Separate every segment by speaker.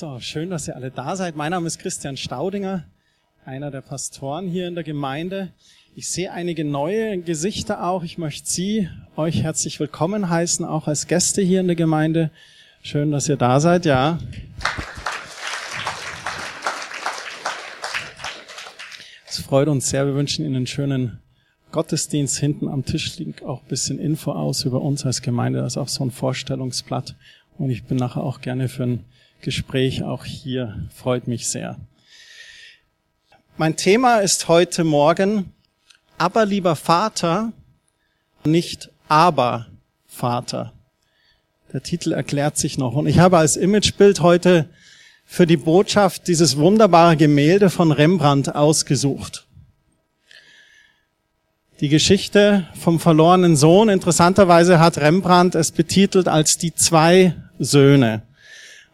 Speaker 1: So, schön, dass ihr alle da seid. Mein Name ist Christian Staudinger, einer der Pastoren hier in der Gemeinde. Ich sehe einige neue Gesichter auch. Ich möchte Sie, euch herzlich willkommen heißen, auch als Gäste hier in der Gemeinde. Schön, dass ihr da seid, ja. Es freut uns sehr. Wir wünschen Ihnen einen schönen Gottesdienst. Hinten am Tisch liegt auch ein bisschen Info aus über uns als Gemeinde. Das ist auch so ein Vorstellungsblatt. Und ich bin nachher auch gerne für ein Gespräch auch hier. Freut mich sehr. Mein Thema ist heute Morgen, aber lieber Vater, nicht aber Vater. Der Titel erklärt sich noch. Und ich habe als Imagebild heute für die Botschaft dieses wunderbare Gemälde von Rembrandt ausgesucht. Die Geschichte vom verlorenen Sohn, interessanterweise hat Rembrandt es betitelt als die zwei Söhne.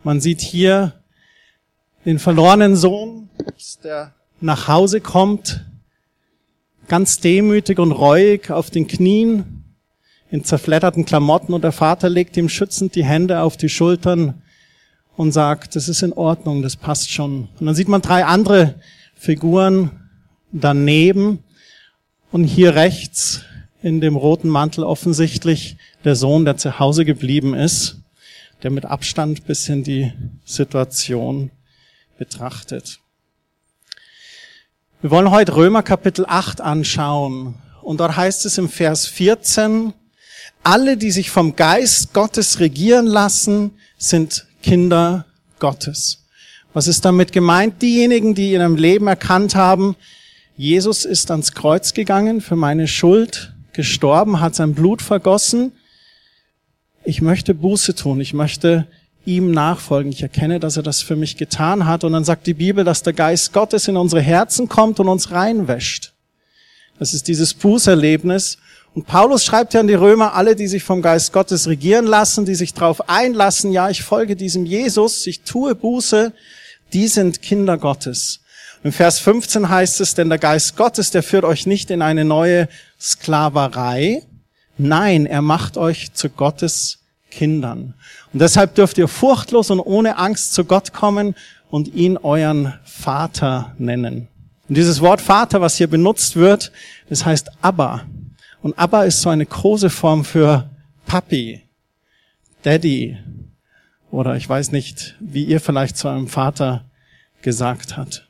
Speaker 1: Man sieht hier den verlorenen Sohn, der nach Hause kommt, ganz demütig und reuig auf den Knien, in zerfledderten Klamotten und der Vater legt ihm schützend die Hände auf die Schultern und sagt, das ist in Ordnung, das passt schon. Und dann sieht man drei andere Figuren daneben und hier rechts in dem roten Mantel offensichtlich der Sohn, der zu Hause geblieben ist der mit Abstand bisschen die Situation betrachtet. Wir wollen heute Römer Kapitel 8 anschauen. Und dort heißt es im Vers 14, alle, die sich vom Geist Gottes regieren lassen, sind Kinder Gottes. Was ist damit gemeint? Diejenigen, die in ihrem Leben erkannt haben, Jesus ist ans Kreuz gegangen, für meine Schuld gestorben, hat sein Blut vergossen ich möchte Buße tun, ich möchte ihm nachfolgen. Ich erkenne, dass er das für mich getan hat. Und dann sagt die Bibel, dass der Geist Gottes in unsere Herzen kommt und uns reinwäscht. Das ist dieses Bußerlebnis. Und Paulus schreibt ja an die Römer, alle, die sich vom Geist Gottes regieren lassen, die sich darauf einlassen, ja, ich folge diesem Jesus, ich tue Buße, die sind Kinder Gottes. Im Vers 15 heißt es, denn der Geist Gottes, der führt euch nicht in eine neue Sklaverei, Nein, er macht euch zu Gottes Kindern. Und deshalb dürft ihr furchtlos und ohne Angst zu Gott kommen und ihn euren Vater nennen. Und dieses Wort Vater, was hier benutzt wird, das heißt Abba. Und Abba ist so eine große Form für Papi, Daddy oder ich weiß nicht, wie ihr vielleicht zu einem Vater gesagt habt.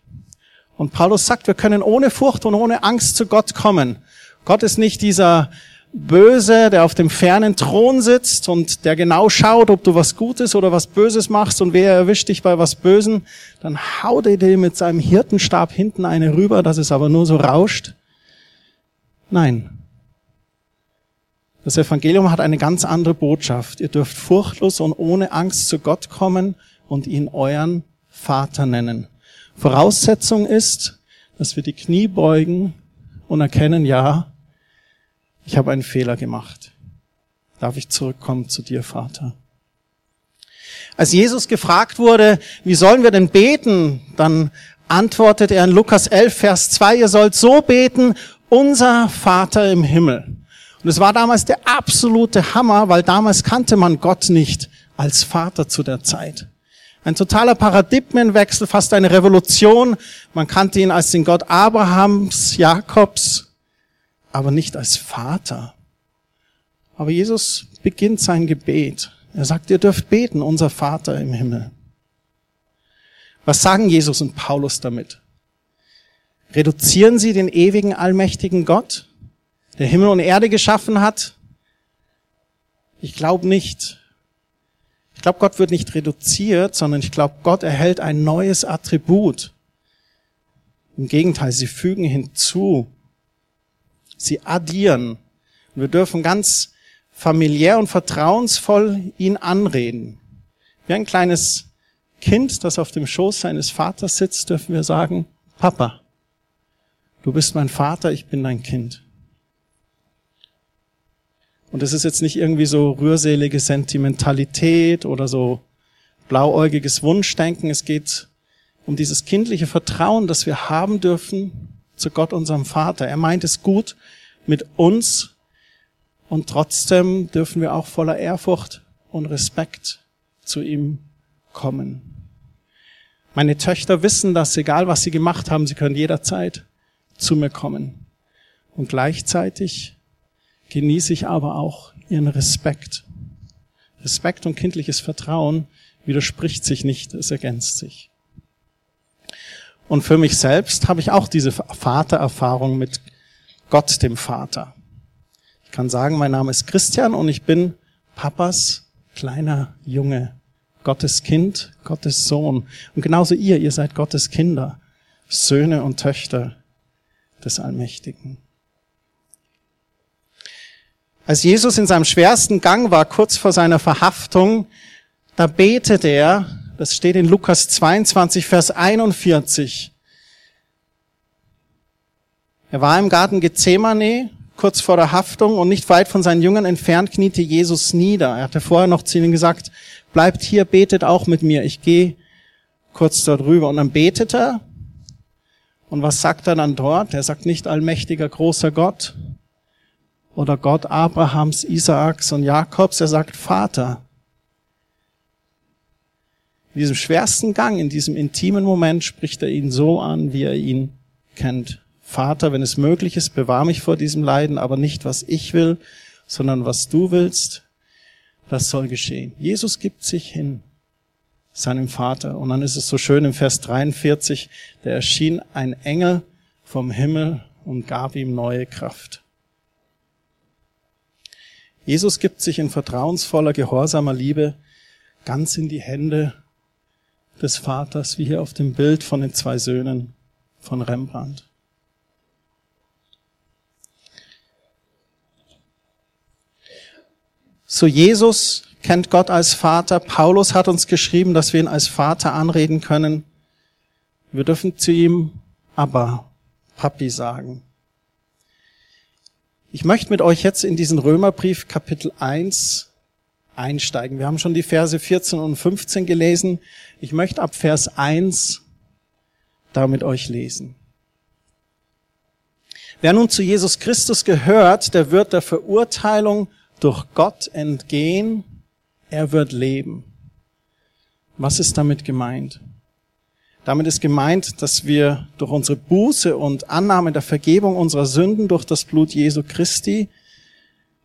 Speaker 1: Und Paulus sagt, wir können ohne Furcht und ohne Angst zu Gott kommen. Gott ist nicht dieser Böse, der auf dem fernen Thron sitzt und der genau schaut, ob du was Gutes oder was Böses machst und wer erwischt dich bei was Bösen, dann haut er dir mit seinem Hirtenstab hinten eine rüber, dass es aber nur so rauscht. Nein. Das Evangelium hat eine ganz andere Botschaft. Ihr dürft furchtlos und ohne Angst zu Gott kommen und ihn euren Vater nennen. Voraussetzung ist, dass wir die Knie beugen und erkennen, ja, ich habe einen Fehler gemacht. Darf ich zurückkommen zu dir, Vater? Als Jesus gefragt wurde, wie sollen wir denn beten, dann antwortet er in Lukas 11, Vers 2, ihr sollt so beten, unser Vater im Himmel. Und es war damals der absolute Hammer, weil damals kannte man Gott nicht als Vater zu der Zeit. Ein totaler Paradigmenwechsel, fast eine Revolution. Man kannte ihn als den Gott Abrahams, Jakobs, aber nicht als Vater. Aber Jesus beginnt sein Gebet. Er sagt, ihr dürft beten, unser Vater im Himmel. Was sagen Jesus und Paulus damit? Reduzieren sie den ewigen, allmächtigen Gott, der Himmel und Erde geschaffen hat? Ich glaube nicht. Ich glaube, Gott wird nicht reduziert, sondern ich glaube, Gott erhält ein neues Attribut. Im Gegenteil, sie fügen hinzu, Sie addieren. Und wir dürfen ganz familiär und vertrauensvoll ihn anreden. Wie ein kleines Kind, das auf dem Schoß seines Vaters sitzt, dürfen wir sagen, Papa, du bist mein Vater, ich bin dein Kind. Und es ist jetzt nicht irgendwie so rührselige Sentimentalität oder so blauäugiges Wunschdenken. Es geht um dieses kindliche Vertrauen, das wir haben dürfen zu Gott, unserem Vater. Er meint es gut mit uns und trotzdem dürfen wir auch voller Ehrfurcht und Respekt zu ihm kommen. Meine Töchter wissen dass egal was sie gemacht haben, sie können jederzeit zu mir kommen. Und gleichzeitig genieße ich aber auch ihren Respekt. Respekt und kindliches Vertrauen widerspricht sich nicht, es ergänzt sich. Und für mich selbst habe ich auch diese Vatererfahrung mit Gott, dem Vater. Ich kann sagen, mein Name ist Christian und ich bin Papas kleiner Junge, Gottes Kind, Gottes Sohn. Und genauso ihr, ihr seid Gottes Kinder, Söhne und Töchter des Allmächtigen. Als Jesus in seinem schwersten Gang war, kurz vor seiner Verhaftung, da betet er, das steht in Lukas 22, Vers 41. Er war im Garten Gethsemane, kurz vor der Haftung und nicht weit von seinen Jüngern entfernt kniete Jesus nieder. Er hatte vorher noch zu ihnen gesagt, bleibt hier, betet auch mit mir. Ich gehe kurz dort rüber. Und dann betet er. Und was sagt er dann dort? Er sagt nicht allmächtiger, großer Gott oder Gott Abrahams, Isaaks und Jakobs. Er sagt Vater. In diesem schwersten Gang, in diesem intimen Moment spricht er ihn so an, wie er ihn kennt. Vater, wenn es möglich ist, bewahr mich vor diesem Leiden, aber nicht was ich will, sondern was du willst, das soll geschehen. Jesus gibt sich hin seinem Vater. Und dann ist es so schön im Vers 43, da erschien ein Engel vom Himmel und gab ihm neue Kraft. Jesus gibt sich in vertrauensvoller, gehorsamer Liebe ganz in die Hände des Vaters, wie hier auf dem Bild von den zwei Söhnen von Rembrandt. So Jesus kennt Gott als Vater. Paulus hat uns geschrieben, dass wir ihn als Vater anreden können. Wir dürfen zu ihm aber Papi sagen. Ich möchte mit euch jetzt in diesen Römerbrief Kapitel 1 einsteigen. Wir haben schon die Verse 14 und 15 gelesen. Ich möchte ab Vers 1 da mit euch lesen. Wer nun zu Jesus Christus gehört, der wird der Verurteilung durch Gott entgehen, er wird leben. Was ist damit gemeint? Damit ist gemeint, dass wir durch unsere Buße und Annahme der Vergebung unserer Sünden durch das Blut Jesu Christi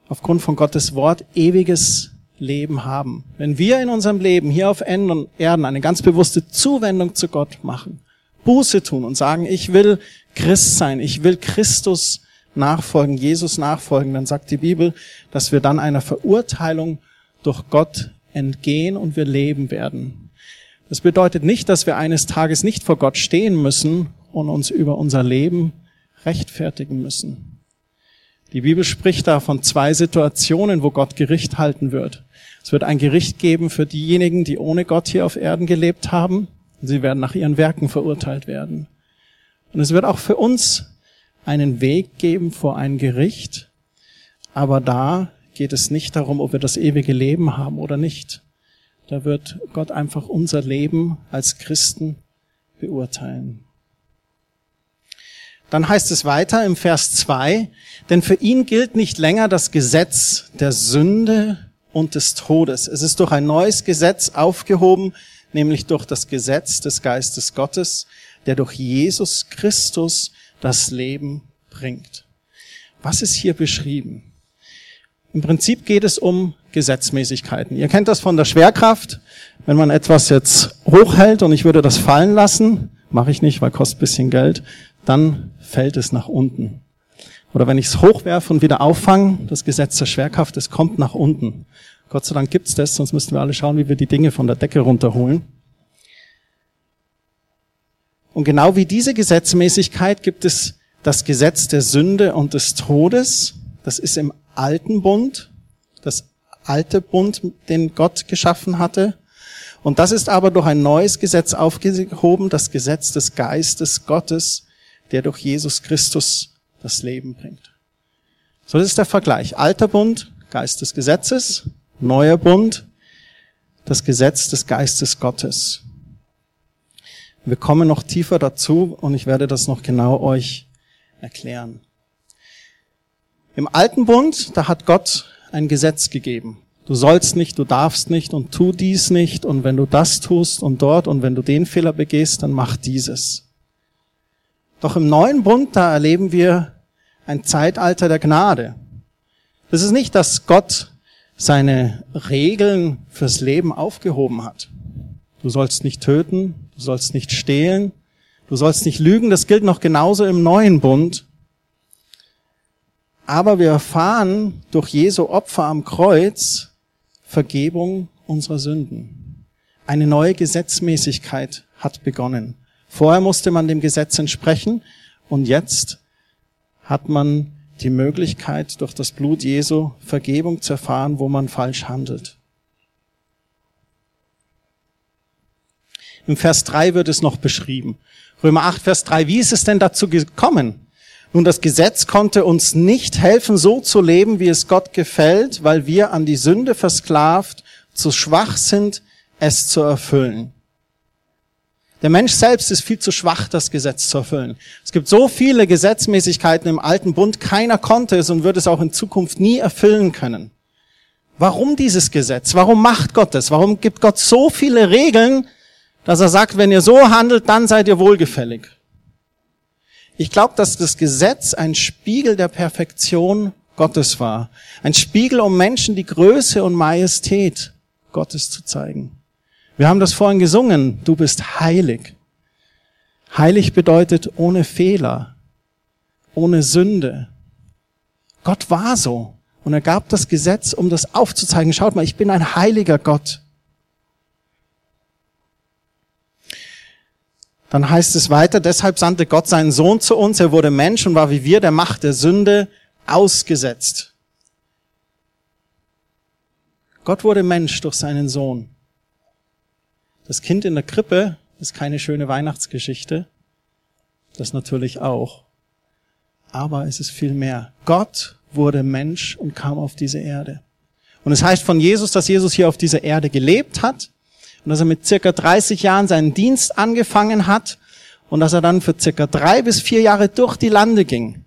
Speaker 1: aufgrund von Gottes Wort ewiges Leben haben. Wenn wir in unserem Leben hier auf Erden eine ganz bewusste Zuwendung zu Gott machen, Buße tun und sagen, ich will Christ sein, ich will Christus nachfolgen, Jesus nachfolgen, dann sagt die Bibel, dass wir dann einer Verurteilung durch Gott entgehen und wir leben werden. Das bedeutet nicht, dass wir eines Tages nicht vor Gott stehen müssen und uns über unser Leben rechtfertigen müssen. Die Bibel spricht da von zwei Situationen, wo Gott Gericht halten wird. Es wird ein Gericht geben für diejenigen, die ohne Gott hier auf Erden gelebt haben. Sie werden nach ihren Werken verurteilt werden. Und es wird auch für uns einen Weg geben vor ein Gericht, aber da geht es nicht darum, ob wir das ewige Leben haben oder nicht. Da wird Gott einfach unser Leben als Christen beurteilen. Dann heißt es weiter im Vers 2, denn für ihn gilt nicht länger das Gesetz der Sünde und des Todes. Es ist durch ein neues Gesetz aufgehoben, nämlich durch das Gesetz des Geistes Gottes, der durch Jesus Christus das Leben bringt. Was ist hier beschrieben? Im Prinzip geht es um Gesetzmäßigkeiten. Ihr kennt das von der Schwerkraft. Wenn man etwas jetzt hochhält und ich würde das fallen lassen, mache ich nicht, weil kostet bisschen Geld, dann fällt es nach unten. Oder wenn ich es hochwerfe und wieder auffange, das Gesetz der Schwerkraft, es kommt nach unten. Gott sei Dank gibt's das, sonst müssten wir alle schauen, wie wir die Dinge von der Decke runterholen. Und genau wie diese Gesetzmäßigkeit gibt es das Gesetz der Sünde und des Todes. Das ist im alten Bund, das alte Bund, den Gott geschaffen hatte. Und das ist aber durch ein neues Gesetz aufgehoben, das Gesetz des Geistes Gottes, der durch Jesus Christus das Leben bringt. So das ist der Vergleich. Alter Bund, Geist des Gesetzes, neuer Bund, das Gesetz des Geistes Gottes. Wir kommen noch tiefer dazu und ich werde das noch genau euch erklären. Im alten Bund, da hat Gott ein Gesetz gegeben. Du sollst nicht, du darfst nicht und tu dies nicht und wenn du das tust und dort und wenn du den Fehler begehst, dann mach dieses. Doch im neuen Bund, da erleben wir ein Zeitalter der Gnade. Das ist nicht, dass Gott seine Regeln fürs Leben aufgehoben hat. Du sollst nicht töten, du sollst nicht stehlen, du sollst nicht lügen, das gilt noch genauso im neuen Bund. Aber wir erfahren durch Jesu Opfer am Kreuz Vergebung unserer Sünden. Eine neue Gesetzmäßigkeit hat begonnen. Vorher musste man dem Gesetz entsprechen und jetzt hat man die Möglichkeit, durch das Blut Jesu Vergebung zu erfahren, wo man falsch handelt. Im Vers 3 wird es noch beschrieben. Römer 8, Vers 3. Wie ist es denn dazu gekommen? Nun, das Gesetz konnte uns nicht helfen, so zu leben, wie es Gott gefällt, weil wir an die Sünde versklavt, zu schwach sind, es zu erfüllen. Der Mensch selbst ist viel zu schwach, das Gesetz zu erfüllen. Es gibt so viele Gesetzmäßigkeiten im alten Bund, keiner konnte es und wird es auch in Zukunft nie erfüllen können. Warum dieses Gesetz? Warum macht Gott es? Warum gibt Gott so viele Regeln, dass er sagt, wenn ihr so handelt, dann seid ihr wohlgefällig? Ich glaube, dass das Gesetz ein Spiegel der Perfektion Gottes war. Ein Spiegel, um Menschen die Größe und Majestät Gottes zu zeigen. Wir haben das vorhin gesungen. Du bist heilig. Heilig bedeutet ohne Fehler, ohne Sünde. Gott war so. Und er gab das Gesetz, um das aufzuzeigen. Schaut mal, ich bin ein heiliger Gott. Dann heißt es weiter, deshalb sandte Gott seinen Sohn zu uns, er wurde Mensch und war wie wir der Macht der Sünde ausgesetzt. Gott wurde Mensch durch seinen Sohn. Das Kind in der Krippe ist keine schöne Weihnachtsgeschichte. Das natürlich auch. Aber es ist viel mehr. Gott wurde Mensch und kam auf diese Erde. Und es heißt von Jesus, dass Jesus hier auf dieser Erde gelebt hat und dass er mit circa 30 Jahren seinen Dienst angefangen hat und dass er dann für circa drei bis vier Jahre durch die Lande ging.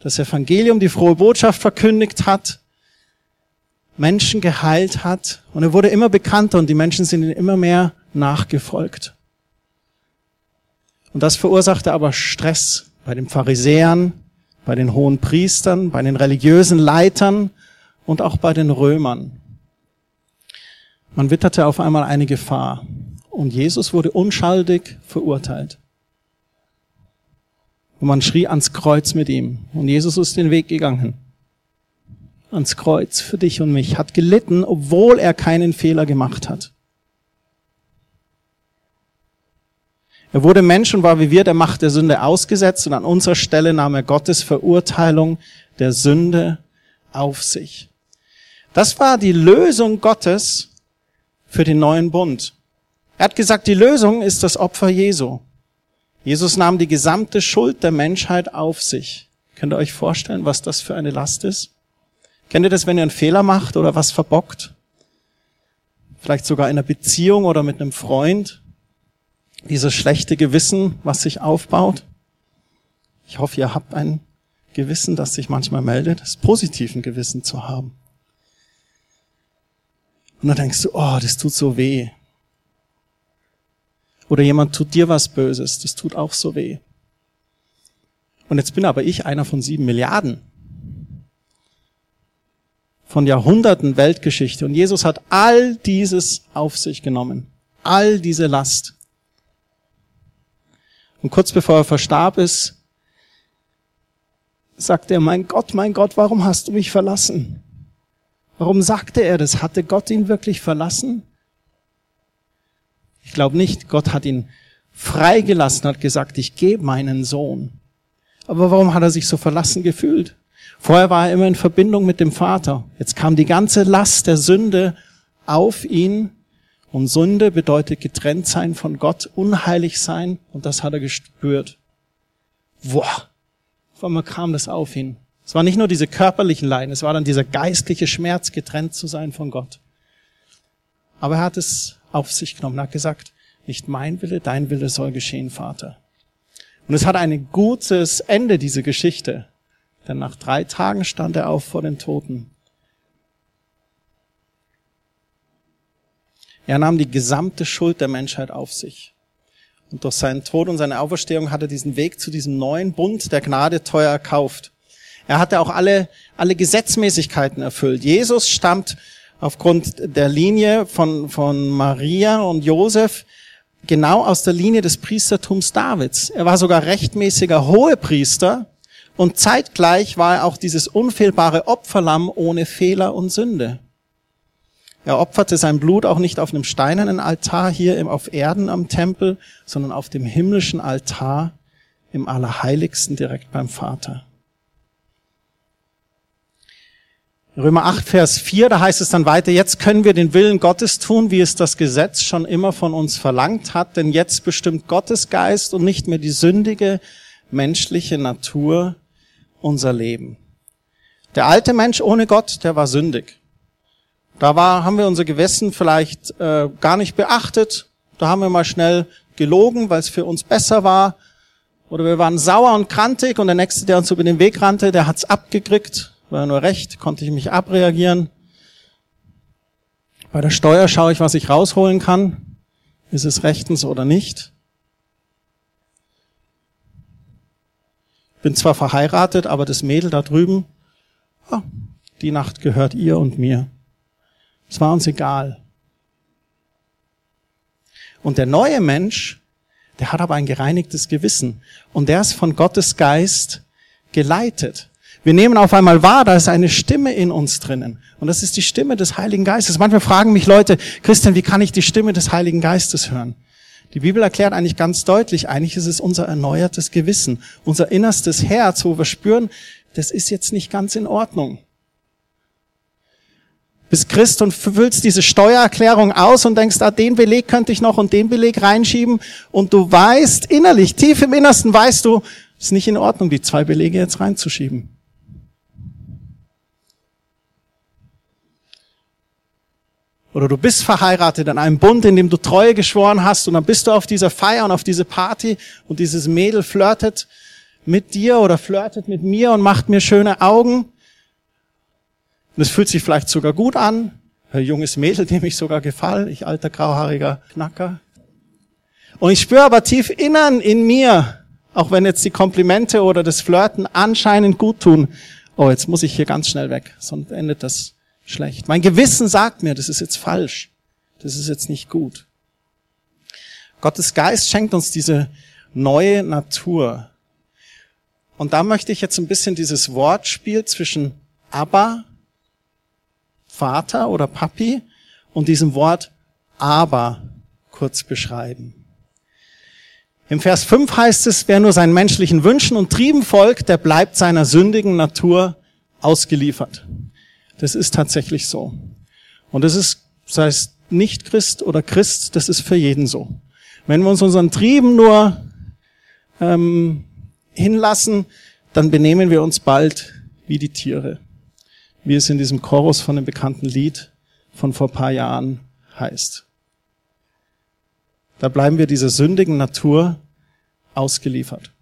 Speaker 1: Das Evangelium, die frohe Botschaft verkündigt hat, Menschen geheilt hat und er wurde immer bekannter und die Menschen sind ihm immer mehr nachgefolgt. Und das verursachte aber Stress bei den Pharisäern, bei den hohen Priestern, bei den religiösen Leitern und auch bei den Römern. Man witterte auf einmal eine Gefahr und Jesus wurde unschuldig verurteilt. Und man schrie ans Kreuz mit ihm und Jesus ist den Weg gegangen. Ans Kreuz für dich und mich, hat gelitten, obwohl er keinen Fehler gemacht hat. Er wurde Mensch und war wie wir der Macht der Sünde ausgesetzt und an unserer Stelle nahm er Gottes Verurteilung der Sünde auf sich. Das war die Lösung Gottes für den neuen Bund. Er hat gesagt, die Lösung ist das Opfer Jesu. Jesus nahm die gesamte Schuld der Menschheit auf sich. Könnt ihr euch vorstellen, was das für eine Last ist? Kennt ihr das, wenn ihr einen Fehler macht oder was verbockt? Vielleicht sogar in einer Beziehung oder mit einem Freund. Dieses schlechte Gewissen, was sich aufbaut. Ich hoffe, ihr habt ein Gewissen, das sich manchmal meldet, das positiven Gewissen zu haben. Und dann denkst du, oh, das tut so weh. Oder jemand tut dir was Böses, das tut auch so weh. Und jetzt bin aber ich einer von sieben Milliarden. Von Jahrhunderten Weltgeschichte. Und Jesus hat all dieses auf sich genommen. All diese Last. Und kurz bevor er verstarb ist, sagt er, mein Gott, mein Gott, warum hast du mich verlassen? Warum sagte er das? Hatte Gott ihn wirklich verlassen? Ich glaube nicht. Gott hat ihn freigelassen, hat gesagt, ich gebe meinen Sohn. Aber warum hat er sich so verlassen gefühlt? Vorher war er immer in Verbindung mit dem Vater. Jetzt kam die ganze Last der Sünde auf ihn. Und Sünde bedeutet getrennt sein von Gott, unheilig sein. Und das hat er gespürt. Boah, auf einmal kam das auf ihn. Es war nicht nur diese körperlichen Leiden, es war dann dieser geistliche Schmerz, getrennt zu sein von Gott. Aber er hat es auf sich genommen, er hat gesagt, nicht mein Wille, dein Wille soll geschehen, Vater. Und es hat ein gutes Ende, diese Geschichte. Denn nach drei Tagen stand er auf vor den Toten. Er nahm die gesamte Schuld der Menschheit auf sich. Und durch seinen Tod und seine Auferstehung hat er diesen Weg zu diesem neuen Bund der Gnade teuer erkauft. Er hatte auch alle, alle Gesetzmäßigkeiten erfüllt. Jesus stammt aufgrund der Linie von, von Maria und Josef genau aus der Linie des Priestertums Davids. Er war sogar rechtmäßiger Hohepriester und zeitgleich war er auch dieses unfehlbare Opferlamm ohne Fehler und Sünde. Er opferte sein Blut auch nicht auf einem steinernen Altar hier auf Erden am Tempel, sondern auf dem himmlischen Altar im Allerheiligsten direkt beim Vater. Römer 8, Vers 4, da heißt es dann weiter, jetzt können wir den Willen Gottes tun, wie es das Gesetz schon immer von uns verlangt hat, denn jetzt bestimmt Gottes Geist und nicht mehr die sündige menschliche Natur unser Leben. Der alte Mensch ohne Gott, der war sündig. Da war, haben wir unser Gewissen vielleicht äh, gar nicht beachtet. Da haben wir mal schnell gelogen, weil es für uns besser war. Oder wir waren sauer und krantig und der Nächste, der uns über den Weg rannte, der hat's abgekriegt war nur recht, konnte ich mich abreagieren. Bei der Steuer schaue ich, was ich rausholen kann. Ist es rechtens oder nicht? Bin zwar verheiratet, aber das Mädel da drüben, oh, die Nacht gehört ihr und mir. Es war uns egal. Und der neue Mensch, der hat aber ein gereinigtes Gewissen. Und der ist von Gottes Geist geleitet. Wir nehmen auf einmal wahr, da ist eine Stimme in uns drinnen. Und das ist die Stimme des Heiligen Geistes. Manchmal fragen mich Leute, Christian, wie kann ich die Stimme des Heiligen Geistes hören? Die Bibel erklärt eigentlich ganz deutlich, eigentlich ist es unser erneuertes Gewissen, unser innerstes Herz, wo wir spüren, das ist jetzt nicht ganz in Ordnung. Bist Christ und füllst diese Steuererklärung aus und denkst, ah, den Beleg könnte ich noch und den Beleg reinschieben und du weißt innerlich, tief im Innersten weißt du, es ist nicht in Ordnung, die zwei Belege jetzt reinzuschieben. Oder du bist verheiratet in einem Bund, in dem du Treue geschworen hast und dann bist du auf dieser Feier und auf diese Party und dieses Mädel flirtet mit dir oder flirtet mit mir und macht mir schöne Augen. Und es fühlt sich vielleicht sogar gut an. Ein junges Mädel, dem ich sogar gefall, ich alter grauhaariger Knacker. Und ich spüre aber tief innern in mir, auch wenn jetzt die Komplimente oder das Flirten anscheinend gut tun, oh, jetzt muss ich hier ganz schnell weg, sonst endet das schlecht. Mein Gewissen sagt mir, das ist jetzt falsch. Das ist jetzt nicht gut. Gottes Geist schenkt uns diese neue Natur. Und da möchte ich jetzt ein bisschen dieses Wortspiel zwischen Abba, Vater oder Papi, und diesem Wort aber kurz beschreiben. Im Vers 5 heißt es, wer nur seinen menschlichen Wünschen und Trieben folgt, der bleibt seiner sündigen Natur ausgeliefert. Das ist tatsächlich so. Und das ist, sei es nicht Christ oder Christ, das ist für jeden so. Wenn wir uns unseren Trieben nur ähm, hinlassen, dann benehmen wir uns bald wie die Tiere, wie es in diesem Chorus von dem bekannten Lied von vor paar Jahren heißt. Da bleiben wir dieser sündigen Natur ausgeliefert.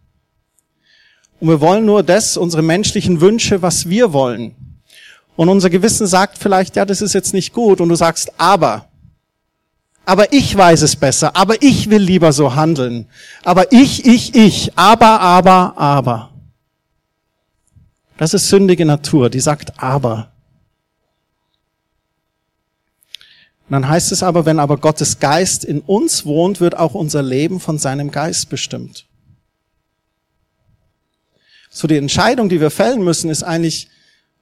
Speaker 1: Und wir wollen nur das, unsere menschlichen Wünsche, was wir wollen. Und unser Gewissen sagt vielleicht, ja, das ist jetzt nicht gut. Und du sagst, aber. Aber ich weiß es besser. Aber ich will lieber so handeln. Aber ich, ich, ich. Aber, aber, aber. Das ist sündige Natur, die sagt aber. Und dann heißt es aber, wenn aber Gottes Geist in uns wohnt, wird auch unser Leben von seinem Geist bestimmt. So die Entscheidung, die wir fällen müssen, ist eigentlich,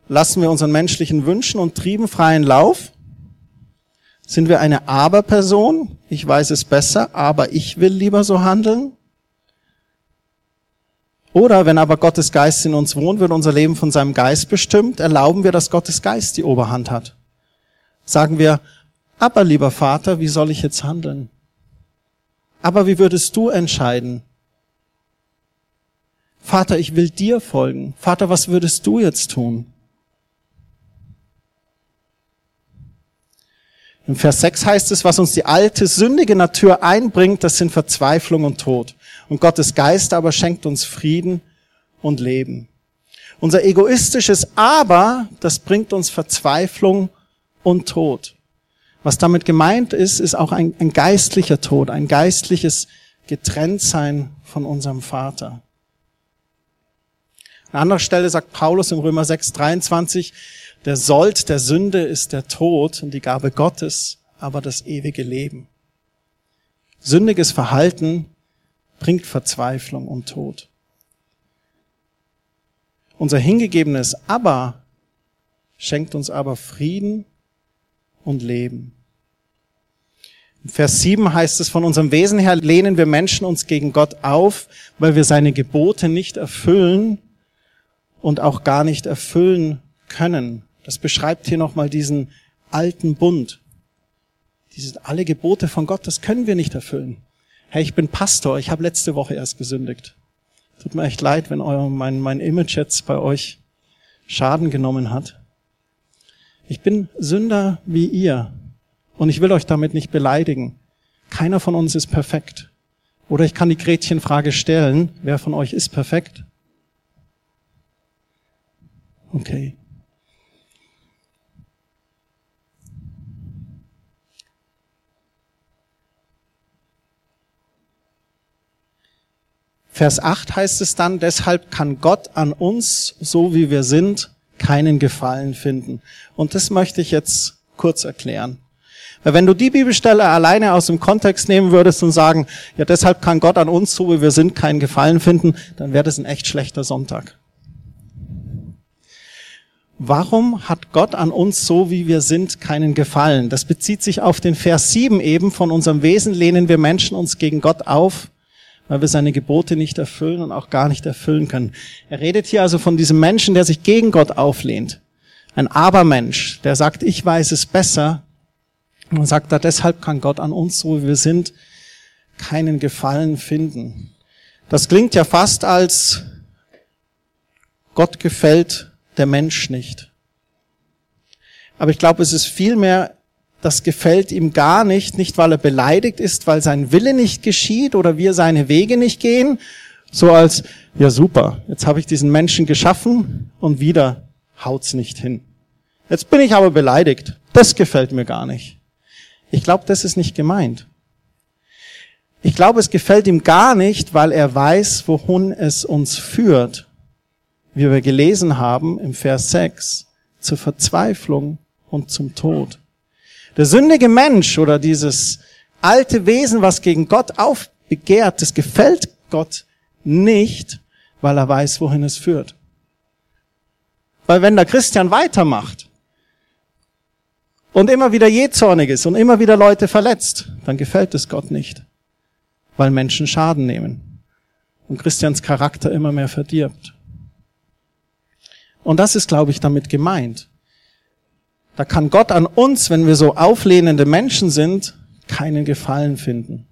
Speaker 1: Lassen wir unseren menschlichen Wünschen und Trieben freien Lauf? Sind wir eine Aber-Person? Ich weiß es besser, aber ich will lieber so handeln? Oder wenn aber Gottes Geist in uns wohnt, wird unser Leben von seinem Geist bestimmt, erlauben wir, dass Gottes Geist die Oberhand hat. Sagen wir, aber lieber Vater, wie soll ich jetzt handeln? Aber wie würdest du entscheiden? Vater, ich will dir folgen. Vater, was würdest du jetzt tun? Im Vers 6 heißt es, was uns die alte, sündige Natur einbringt, das sind Verzweiflung und Tod. Und Gottes Geist aber schenkt uns Frieden und Leben. Unser egoistisches Aber, das bringt uns Verzweiflung und Tod. Was damit gemeint ist, ist auch ein, ein geistlicher Tod, ein geistliches Getrenntsein von unserem Vater. An anderer Stelle sagt Paulus im Römer 6, 23, der Sold der Sünde ist der Tod und die Gabe Gottes aber das ewige Leben. Sündiges Verhalten bringt Verzweiflung und Tod. Unser hingegebenes Aber schenkt uns aber Frieden und Leben. In Vers 7 heißt es, von unserem Wesen her lehnen wir Menschen uns gegen Gott auf, weil wir seine Gebote nicht erfüllen und auch gar nicht erfüllen können. Das beschreibt hier nochmal diesen alten Bund. Diese alle Gebote von Gott, das können wir nicht erfüllen. Hey, ich bin Pastor, ich habe letzte Woche erst gesündigt. Tut mir echt leid, wenn euer, mein, mein Image jetzt bei euch Schaden genommen hat. Ich bin Sünder wie ihr. Und ich will euch damit nicht beleidigen. Keiner von uns ist perfekt. Oder ich kann die Gretchenfrage stellen, wer von euch ist perfekt? Okay. Vers 8 heißt es dann, deshalb kann Gott an uns, so wie wir sind, keinen Gefallen finden. Und das möchte ich jetzt kurz erklären. Weil wenn du die Bibelstelle alleine aus dem Kontext nehmen würdest und sagen, ja, deshalb kann Gott an uns, so wie wir sind, keinen Gefallen finden, dann wäre das ein echt schlechter Sonntag. Warum hat Gott an uns, so wie wir sind, keinen Gefallen? Das bezieht sich auf den Vers 7 eben. Von unserem Wesen lehnen wir Menschen uns gegen Gott auf, weil wir seine Gebote nicht erfüllen und auch gar nicht erfüllen können. Er redet hier also von diesem Menschen, der sich gegen Gott auflehnt. Ein Abermensch, der sagt, ich weiß es besser. Und sagt da, deshalb kann Gott an uns, so wie wir sind, keinen Gefallen finden. Das klingt ja fast als Gott gefällt der Mensch nicht. Aber ich glaube, es ist vielmehr das gefällt ihm gar nicht, nicht weil er beleidigt ist, weil sein Wille nicht geschieht oder wir seine Wege nicht gehen, so als, ja super, jetzt habe ich diesen Menschen geschaffen und wieder haut's nicht hin. Jetzt bin ich aber beleidigt. Das gefällt mir gar nicht. Ich glaube, das ist nicht gemeint. Ich glaube, es gefällt ihm gar nicht, weil er weiß, wohin es uns führt. Wie wir gelesen haben im Vers 6, zur Verzweiflung und zum Tod. Der sündige Mensch oder dieses alte Wesen, was gegen Gott aufbegehrt, das gefällt Gott nicht, weil er weiß, wohin es führt. Weil wenn der Christian weitermacht und immer wieder jähzornig ist und immer wieder Leute verletzt, dann gefällt es Gott nicht, weil Menschen Schaden nehmen und Christians Charakter immer mehr verdirbt. Und das ist, glaube ich, damit gemeint. Da kann Gott an uns, wenn wir so auflehnende Menschen sind, keinen Gefallen finden.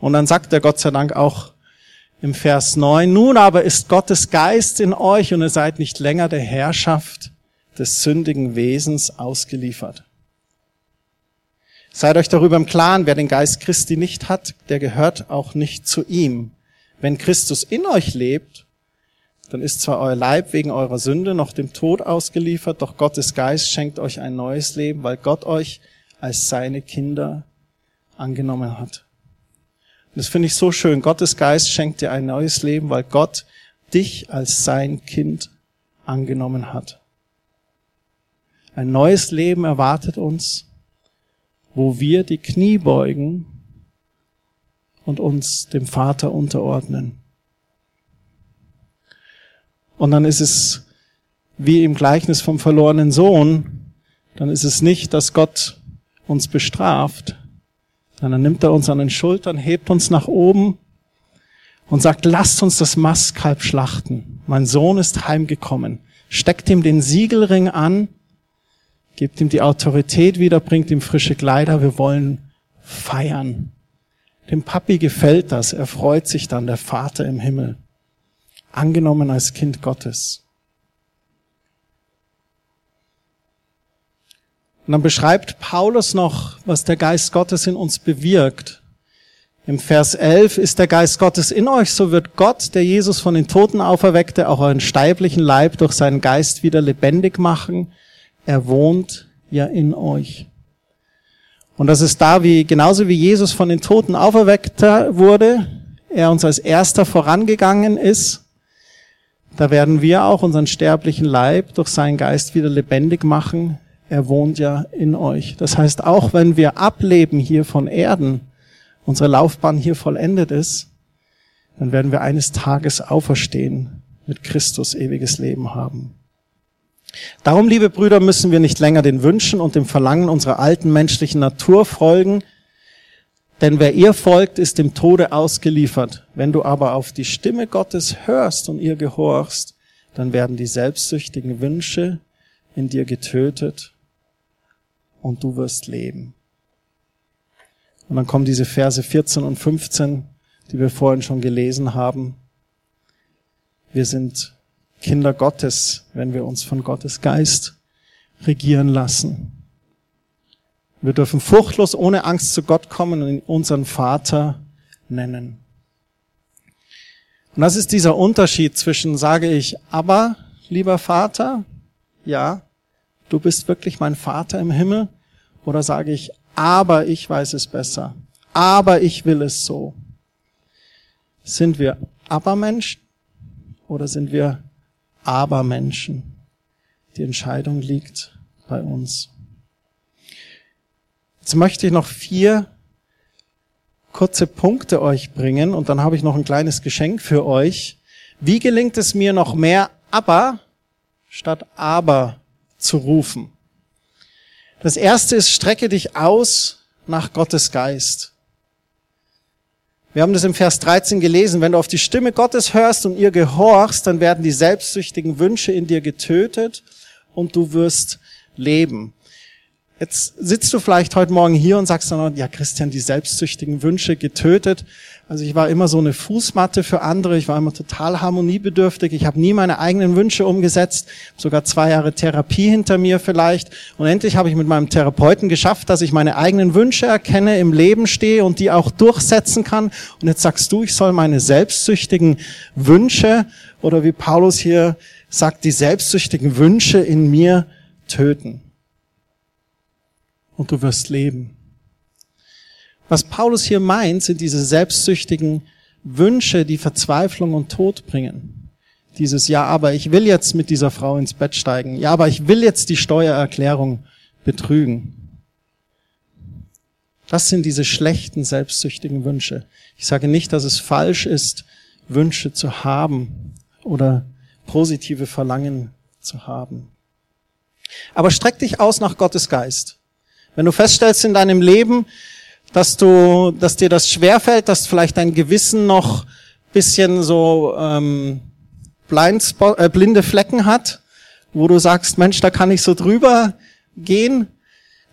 Speaker 1: Und dann sagt er Gott sei Dank auch im Vers 9, nun aber ist Gottes Geist in euch und ihr seid nicht länger der Herrschaft des sündigen Wesens ausgeliefert. Seid euch darüber im Klaren, wer den Geist Christi nicht hat, der gehört auch nicht zu ihm. Wenn Christus in euch lebt, dann ist zwar euer Leib wegen eurer Sünde noch dem Tod ausgeliefert, doch Gottes Geist schenkt euch ein neues Leben, weil Gott euch als seine Kinder angenommen hat. Und das finde ich so schön. Gottes Geist schenkt dir ein neues Leben, weil Gott dich als sein Kind angenommen hat. Ein neues Leben erwartet uns, wo wir die Knie beugen und uns dem Vater unterordnen. Und dann ist es wie im Gleichnis vom verlorenen Sohn, dann ist es nicht, dass Gott uns bestraft, sondern dann nimmt er uns an den Schultern, hebt uns nach oben und sagt, lasst uns das Mastkalb schlachten. Mein Sohn ist heimgekommen. Steckt ihm den Siegelring an, gibt ihm die Autorität wieder, bringt ihm frische Kleider. Wir wollen feiern. Dem Papi gefällt das. Er freut sich dann, der Vater im Himmel angenommen als Kind Gottes. Und dann beschreibt Paulus noch, was der Geist Gottes in uns bewirkt. Im Vers 11 ist der Geist Gottes in euch, so wird Gott, der Jesus von den Toten auferweckte, auch euren steiblichen Leib durch seinen Geist wieder lebendig machen. Er wohnt ja in euch. Und das ist da, wie, genauso wie Jesus von den Toten auferweckt wurde, er uns als erster vorangegangen ist, da werden wir auch unseren sterblichen Leib durch seinen Geist wieder lebendig machen. Er wohnt ja in euch. Das heißt, auch wenn wir ableben hier von Erden, unsere Laufbahn hier vollendet ist, dann werden wir eines Tages auferstehen, mit Christus ewiges Leben haben. Darum, liebe Brüder, müssen wir nicht länger den Wünschen und dem Verlangen unserer alten menschlichen Natur folgen, denn wer ihr folgt, ist dem Tode ausgeliefert. Wenn du aber auf die Stimme Gottes hörst und ihr gehorchst, dann werden die selbstsüchtigen Wünsche in dir getötet und du wirst leben. Und dann kommen diese Verse 14 und 15, die wir vorhin schon gelesen haben. Wir sind Kinder Gottes, wenn wir uns von Gottes Geist regieren lassen. Wir dürfen furchtlos ohne Angst zu Gott kommen und unseren Vater nennen. Und das ist dieser Unterschied zwischen, sage ich, aber, lieber Vater, ja, du bist wirklich mein Vater im Himmel, oder sage ich, aber ich weiß es besser, aber ich will es so. Sind wir Abermenschen oder sind wir Abermenschen? Die Entscheidung liegt bei uns. Jetzt möchte ich noch vier kurze Punkte euch bringen und dann habe ich noch ein kleines Geschenk für euch. Wie gelingt es mir noch mehr aber statt aber zu rufen? Das erste ist, strecke dich aus nach Gottes Geist. Wir haben das im Vers 13 gelesen. Wenn du auf die Stimme Gottes hörst und ihr gehorchst, dann werden die selbstsüchtigen Wünsche in dir getötet und du wirst leben. Jetzt sitzt du vielleicht heute Morgen hier und sagst dann, ja Christian, die selbstsüchtigen Wünsche getötet. Also ich war immer so eine Fußmatte für andere, ich war immer total harmoniebedürftig, ich habe nie meine eigenen Wünsche umgesetzt, sogar zwei Jahre Therapie hinter mir vielleicht. Und endlich habe ich mit meinem Therapeuten geschafft, dass ich meine eigenen Wünsche erkenne, im Leben stehe und die auch durchsetzen kann. Und jetzt sagst du, ich soll meine selbstsüchtigen Wünsche oder wie Paulus hier sagt, die selbstsüchtigen Wünsche in mir töten und du wirst leben. Was Paulus hier meint, sind diese selbstsüchtigen Wünsche, die Verzweiflung und Tod bringen. Dieses Ja, aber ich will jetzt mit dieser Frau ins Bett steigen. Ja, aber ich will jetzt die Steuererklärung betrügen. Das sind diese schlechten, selbstsüchtigen Wünsche. Ich sage nicht, dass es falsch ist, Wünsche zu haben oder positive Verlangen zu haben. Aber streck dich aus nach Gottes Geist. Wenn du feststellst in deinem Leben, dass du, dass dir das schwerfällt, dass vielleicht dein Gewissen noch bisschen so ähm, Blindspot, äh, blinde Flecken hat, wo du sagst, Mensch, da kann ich so drüber gehen,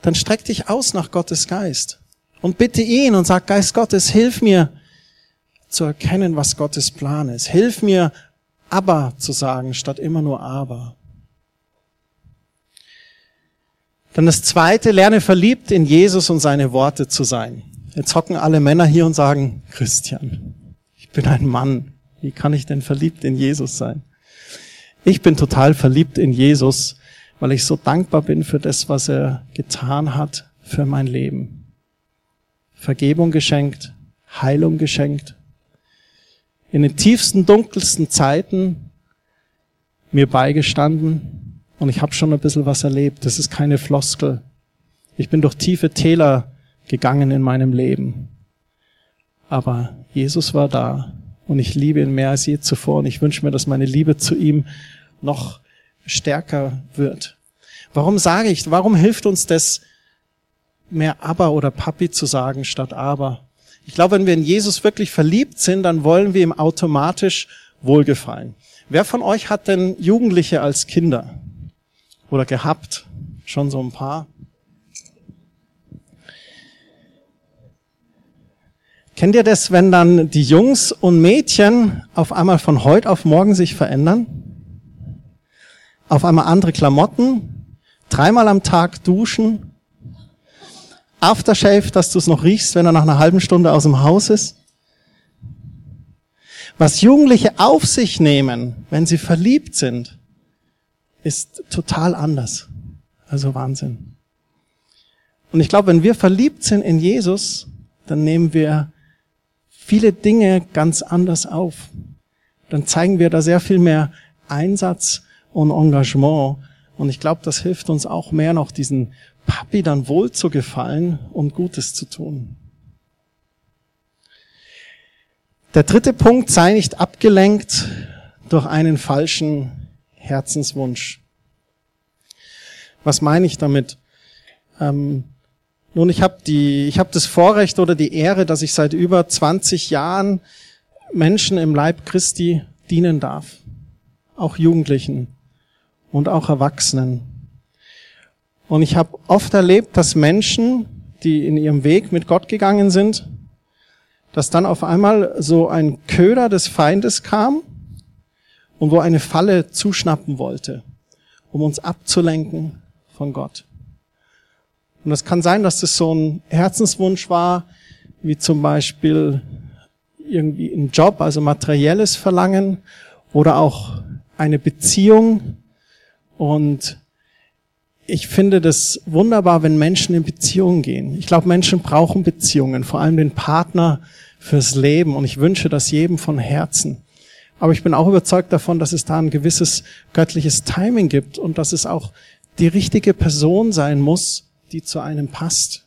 Speaker 1: dann streck dich aus nach Gottes Geist und bitte ihn und sag, Geist Gottes, hilf mir zu erkennen, was Gottes Plan ist. Hilf mir, aber zu sagen, statt immer nur aber. Dann das zweite, lerne verliebt in Jesus und seine Worte zu sein. Jetzt hocken alle Männer hier und sagen, Christian, ich bin ein Mann. Wie kann ich denn verliebt in Jesus sein? Ich bin total verliebt in Jesus, weil ich so dankbar bin für das, was er getan hat für mein Leben. Vergebung geschenkt, Heilung geschenkt. In den tiefsten, dunkelsten Zeiten mir beigestanden, und ich habe schon ein bisschen was erlebt. Das ist keine Floskel. Ich bin durch tiefe Täler gegangen in meinem Leben. Aber Jesus war da und ich liebe ihn mehr als je zuvor und ich wünsche mir, dass meine Liebe zu ihm noch stärker wird. Warum sage ich, warum hilft uns das, mehr Aber oder Papi zu sagen statt Aber? Ich glaube, wenn wir in Jesus wirklich verliebt sind, dann wollen wir ihm automatisch wohlgefallen. Wer von euch hat denn Jugendliche als Kinder? Oder gehabt. Schon so ein paar. Kennt ihr das, wenn dann die Jungs und Mädchen auf einmal von heute auf morgen sich verändern? Auf einmal andere Klamotten, dreimal am Tag duschen, Aftershave, dass du es noch riechst, wenn er nach einer halben Stunde aus dem Haus ist. Was Jugendliche auf sich nehmen, wenn sie verliebt sind, ist total anders. Also Wahnsinn. Und ich glaube, wenn wir verliebt sind in Jesus, dann nehmen wir viele Dinge ganz anders auf. Dann zeigen wir da sehr viel mehr Einsatz und Engagement. Und ich glaube, das hilft uns auch mehr noch, diesen Papi dann wohl zu gefallen und Gutes zu tun. Der dritte Punkt, sei nicht abgelenkt durch einen falschen Herzenswunsch. Was meine ich damit? Ähm, nun, ich habe habe das Vorrecht oder die Ehre, dass ich seit über 20 Jahren Menschen im Leib Christi dienen darf, auch Jugendlichen und auch Erwachsenen. Und ich habe oft erlebt, dass Menschen, die in ihrem Weg mit Gott gegangen sind, dass dann auf einmal so ein Köder des Feindes kam und wo eine Falle zuschnappen wollte, um uns abzulenken von Gott. Und es kann sein, dass das so ein Herzenswunsch war, wie zum Beispiel irgendwie ein Job, also materielles Verlangen oder auch eine Beziehung. Und ich finde das wunderbar, wenn Menschen in Beziehungen gehen. Ich glaube, Menschen brauchen Beziehungen, vor allem den Partner fürs Leben. Und ich wünsche das jedem von Herzen. Aber ich bin auch überzeugt davon, dass es da ein gewisses göttliches Timing gibt und dass es auch die richtige Person sein muss, die zu einem passt.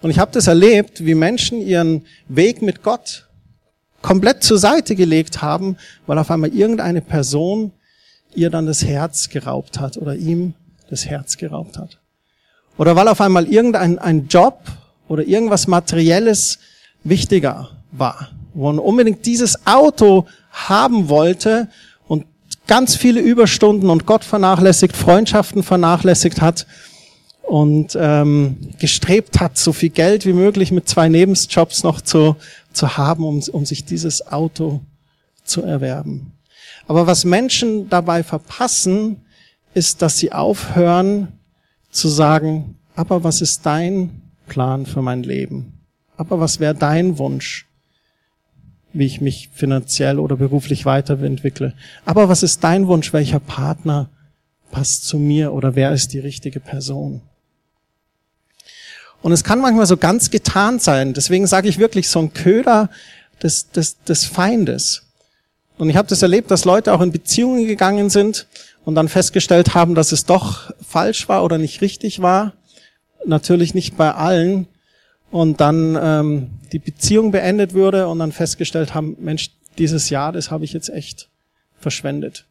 Speaker 1: Und ich habe das erlebt, wie Menschen ihren Weg mit Gott komplett zur Seite gelegt haben, weil auf einmal irgendeine Person ihr dann das Herz geraubt hat oder ihm das Herz geraubt hat. Oder weil auf einmal irgendein ein Job oder irgendwas Materielles wichtiger war, man unbedingt dieses Auto haben wollte und ganz viele Überstunden und Gott vernachlässigt, Freundschaften vernachlässigt hat und ähm, gestrebt hat, so viel Geld wie möglich mit zwei Nebenjobs noch zu, zu haben, um, um sich dieses Auto zu erwerben. Aber was Menschen dabei verpassen, ist, dass sie aufhören zu sagen, aber was ist dein Plan für mein Leben? Aber was wäre dein Wunsch, wie ich mich finanziell oder beruflich weiterentwickle? Aber was ist dein Wunsch? Welcher Partner passt zu mir oder wer ist die richtige Person? Und es kann manchmal so ganz getan sein. Deswegen sage ich wirklich so ein Köder des, des, des Feindes. Und ich habe das erlebt, dass Leute auch in Beziehungen gegangen sind und dann festgestellt haben, dass es doch falsch war oder nicht richtig war. Natürlich nicht bei allen. Und dann ähm, die Beziehung beendet würde und dann festgestellt haben, Mensch, dieses Jahr, das habe ich jetzt echt verschwendet.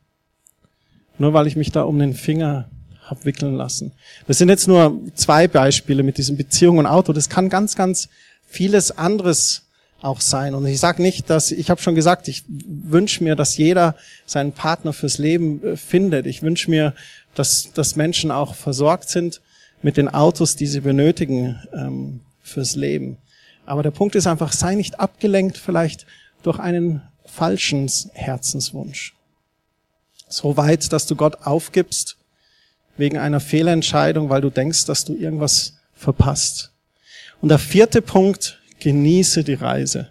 Speaker 1: Nur weil ich mich da um den Finger hab wickeln lassen. Das sind jetzt nur zwei Beispiele mit diesem Beziehung und Auto. Das kann ganz, ganz vieles anderes auch sein. Und ich sage nicht, dass, ich habe schon gesagt, ich wünsche mir, dass jeder seinen Partner fürs Leben äh, findet. Ich wünsche mir, dass, dass Menschen auch versorgt sind mit den Autos, die sie benötigen ähm, fürs Leben. Aber der Punkt ist einfach, sei nicht abgelenkt vielleicht durch einen falschen Herzenswunsch. So weit, dass du Gott aufgibst wegen einer Fehlentscheidung, weil du denkst, dass du irgendwas verpasst. Und der vierte Punkt genieße die Reise.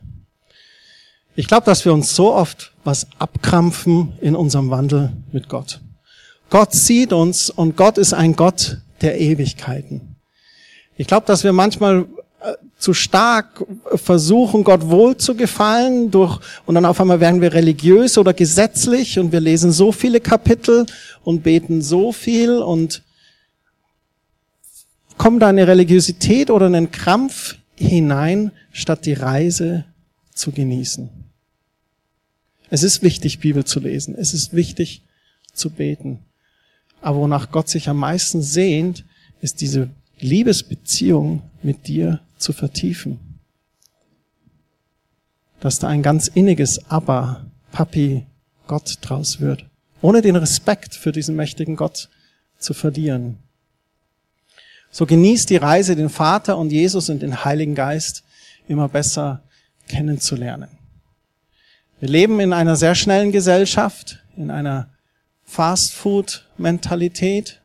Speaker 1: Ich glaube, dass wir uns so oft was abkrampfen in unserem Wandel mit Gott. Gott sieht uns und Gott ist ein Gott der Ewigkeiten. Ich glaube, dass wir manchmal zu stark versuchen, Gott wohl zu gefallen durch, und dann auf einmal werden wir religiös oder gesetzlich und wir lesen so viele Kapitel und beten so viel und kommt da eine Religiosität oder einen Krampf hinein, statt die Reise zu genießen. Es ist wichtig, Bibel zu lesen. Es ist wichtig zu beten. Aber wonach Gott sich am meisten sehnt, ist diese Liebesbeziehung mit dir zu vertiefen. Dass da ein ganz inniges Aber, Papi, Gott draus wird. Ohne den Respekt für diesen mächtigen Gott zu verlieren. So genießt die Reise, den Vater und Jesus und den Heiligen Geist immer besser kennenzulernen. Wir leben in einer sehr schnellen Gesellschaft, in einer Fast-Food-Mentalität.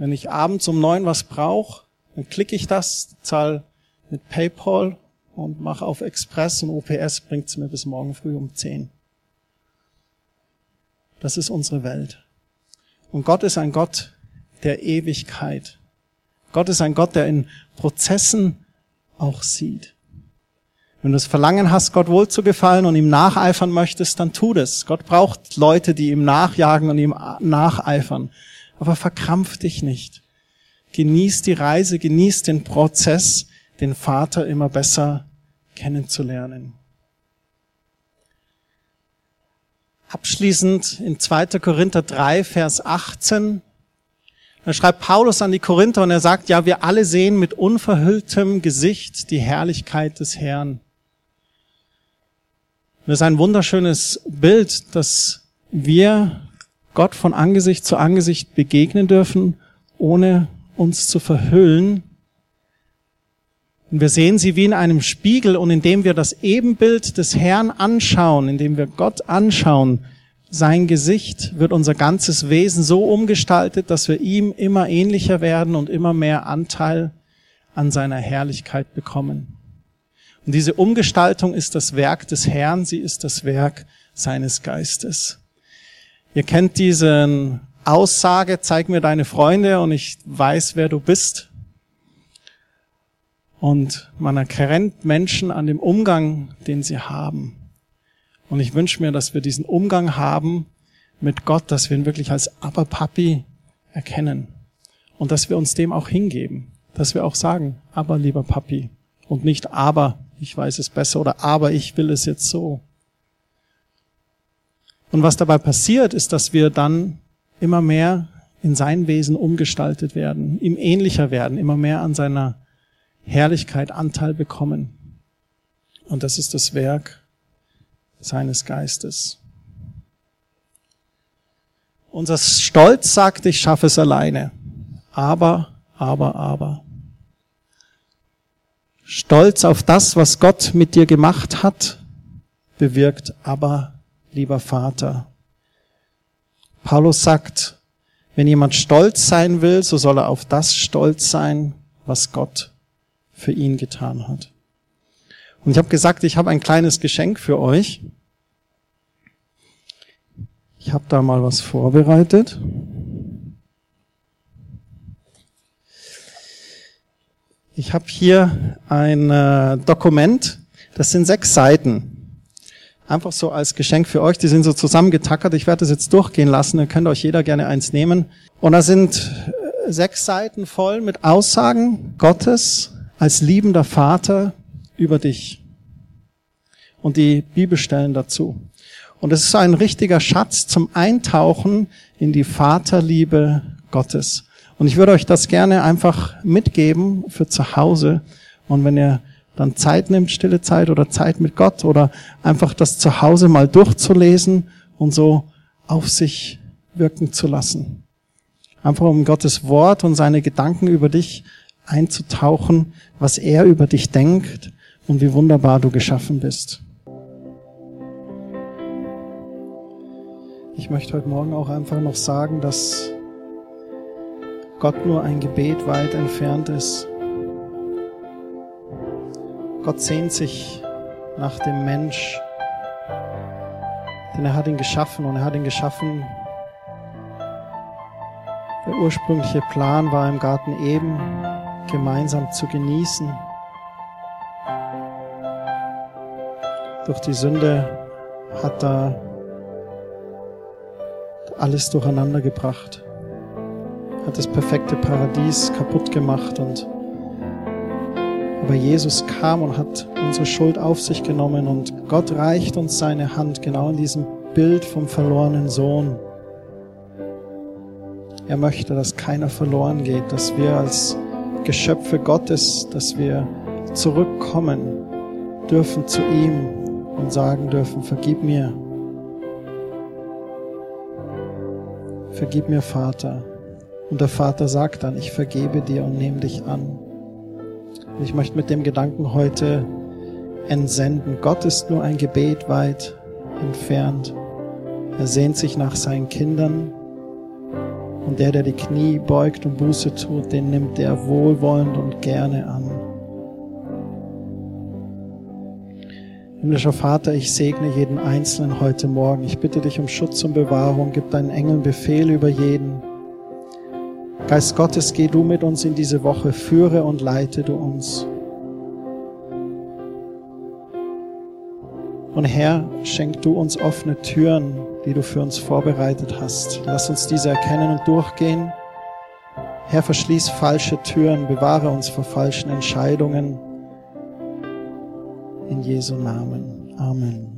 Speaker 1: Wenn ich abends um neun was brauche, dann klicke ich das, zahle mit PayPal und mache auf Express und OPS bringt es mir bis morgen früh um zehn. Das ist unsere Welt. Und Gott ist ein Gott der Ewigkeit. Gott ist ein Gott, der in Prozessen auch sieht. Wenn du das Verlangen hast, Gott wohl zu gefallen und ihm nacheifern möchtest, dann tu das. Gott braucht Leute, die ihm nachjagen und ihm nacheifern. Aber verkrampf dich nicht. Genieß die Reise, genieß den Prozess, den Vater immer besser kennenzulernen. Abschließend in 2. Korinther 3, Vers 18 da schreibt Paulus an die Korinther und er sagt, ja, wir alle sehen mit unverhülltem Gesicht die Herrlichkeit des Herrn. Das ist ein wunderschönes Bild, dass wir Gott von Angesicht zu Angesicht begegnen dürfen, ohne uns zu verhüllen. Und wir sehen sie wie in einem Spiegel und indem wir das Ebenbild des Herrn anschauen, indem wir Gott anschauen, sein Gesicht wird unser ganzes Wesen so umgestaltet, dass wir ihm immer ähnlicher werden und immer mehr Anteil an seiner Herrlichkeit bekommen. Und diese Umgestaltung ist das Werk des Herrn, sie ist das Werk seines Geistes. Ihr kennt diese Aussage, zeig mir deine Freunde und ich weiß, wer du bist. Und man erkennt Menschen an dem Umgang, den sie haben. Und ich wünsche mir, dass wir diesen Umgang haben mit Gott, dass wir ihn wirklich als Aber Papi erkennen. Und dass wir uns dem auch hingeben. Dass wir auch sagen, aber lieber Papi. Und nicht aber, ich weiß es besser oder aber ich will es jetzt so. Und was dabei passiert, ist, dass wir dann immer mehr in sein Wesen umgestaltet werden, ihm ähnlicher werden, immer mehr an seiner Herrlichkeit Anteil bekommen. Und das ist das Werk seines Geistes. Unser Stolz sagt, ich schaffe es alleine. Aber, aber, aber. Stolz auf das, was Gott mit dir gemacht hat, bewirkt aber, lieber Vater. Paulus sagt, wenn jemand stolz sein will, so soll er auf das stolz sein, was Gott für ihn getan hat. Und ich habe gesagt, ich habe ein kleines Geschenk für euch. Ich habe da mal was vorbereitet. Ich habe hier ein äh, Dokument, das sind sechs Seiten. Einfach so als Geschenk für euch, die sind so zusammengetackert. Ich werde das jetzt durchgehen lassen, ihr könnt euch jeder gerne eins nehmen. Und da sind äh, sechs Seiten voll mit Aussagen Gottes als liebender Vater über dich. Und die Bibelstellen dazu. Und es ist ein richtiger Schatz zum Eintauchen in die Vaterliebe Gottes. Und ich würde euch das gerne einfach mitgeben für zu Hause. Und wenn ihr dann Zeit nimmt, stille Zeit oder Zeit mit Gott oder einfach das zu Hause mal durchzulesen und so auf sich wirken zu lassen. Einfach um Gottes Wort und seine Gedanken über dich einzutauchen, was er über dich denkt und wie wunderbar du geschaffen bist. Ich möchte heute Morgen auch einfach noch sagen, dass Gott nur ein Gebet weit entfernt ist. Gott sehnt sich nach dem Mensch, denn er hat ihn geschaffen und er hat ihn geschaffen. Der ursprüngliche Plan war im Garten eben gemeinsam zu genießen. Durch die Sünde hat er alles durcheinander gebracht, hat das perfekte Paradies kaputt gemacht und aber Jesus kam und hat unsere Schuld auf sich genommen und Gott reicht uns seine Hand genau in diesem Bild vom verlorenen Sohn. Er möchte, dass keiner verloren geht, dass wir als Geschöpfe Gottes, dass wir zurückkommen dürfen zu ihm und sagen dürfen, vergib mir. Vergib mir, Vater. Und der Vater sagt dann, ich vergebe dir und nehme dich an. Und ich möchte mit dem Gedanken heute entsenden. Gott ist nur ein Gebet weit entfernt. Er sehnt sich nach seinen Kindern und der, der die Knie beugt und Buße tut, den nimmt er wohlwollend und gerne an. Himmlischer Vater, ich segne jeden Einzelnen heute Morgen. Ich bitte dich um Schutz und Bewahrung. Gib deinen Engeln Befehl über jeden. Geist Gottes, geh du mit uns in diese Woche, führe und leite du uns. Und Herr, schenk du uns offene Türen, die du für uns vorbereitet hast. Lass uns diese erkennen und durchgehen. Herr, verschließ falsche Türen, bewahre uns vor falschen Entscheidungen. In Jesu Namen. Amen.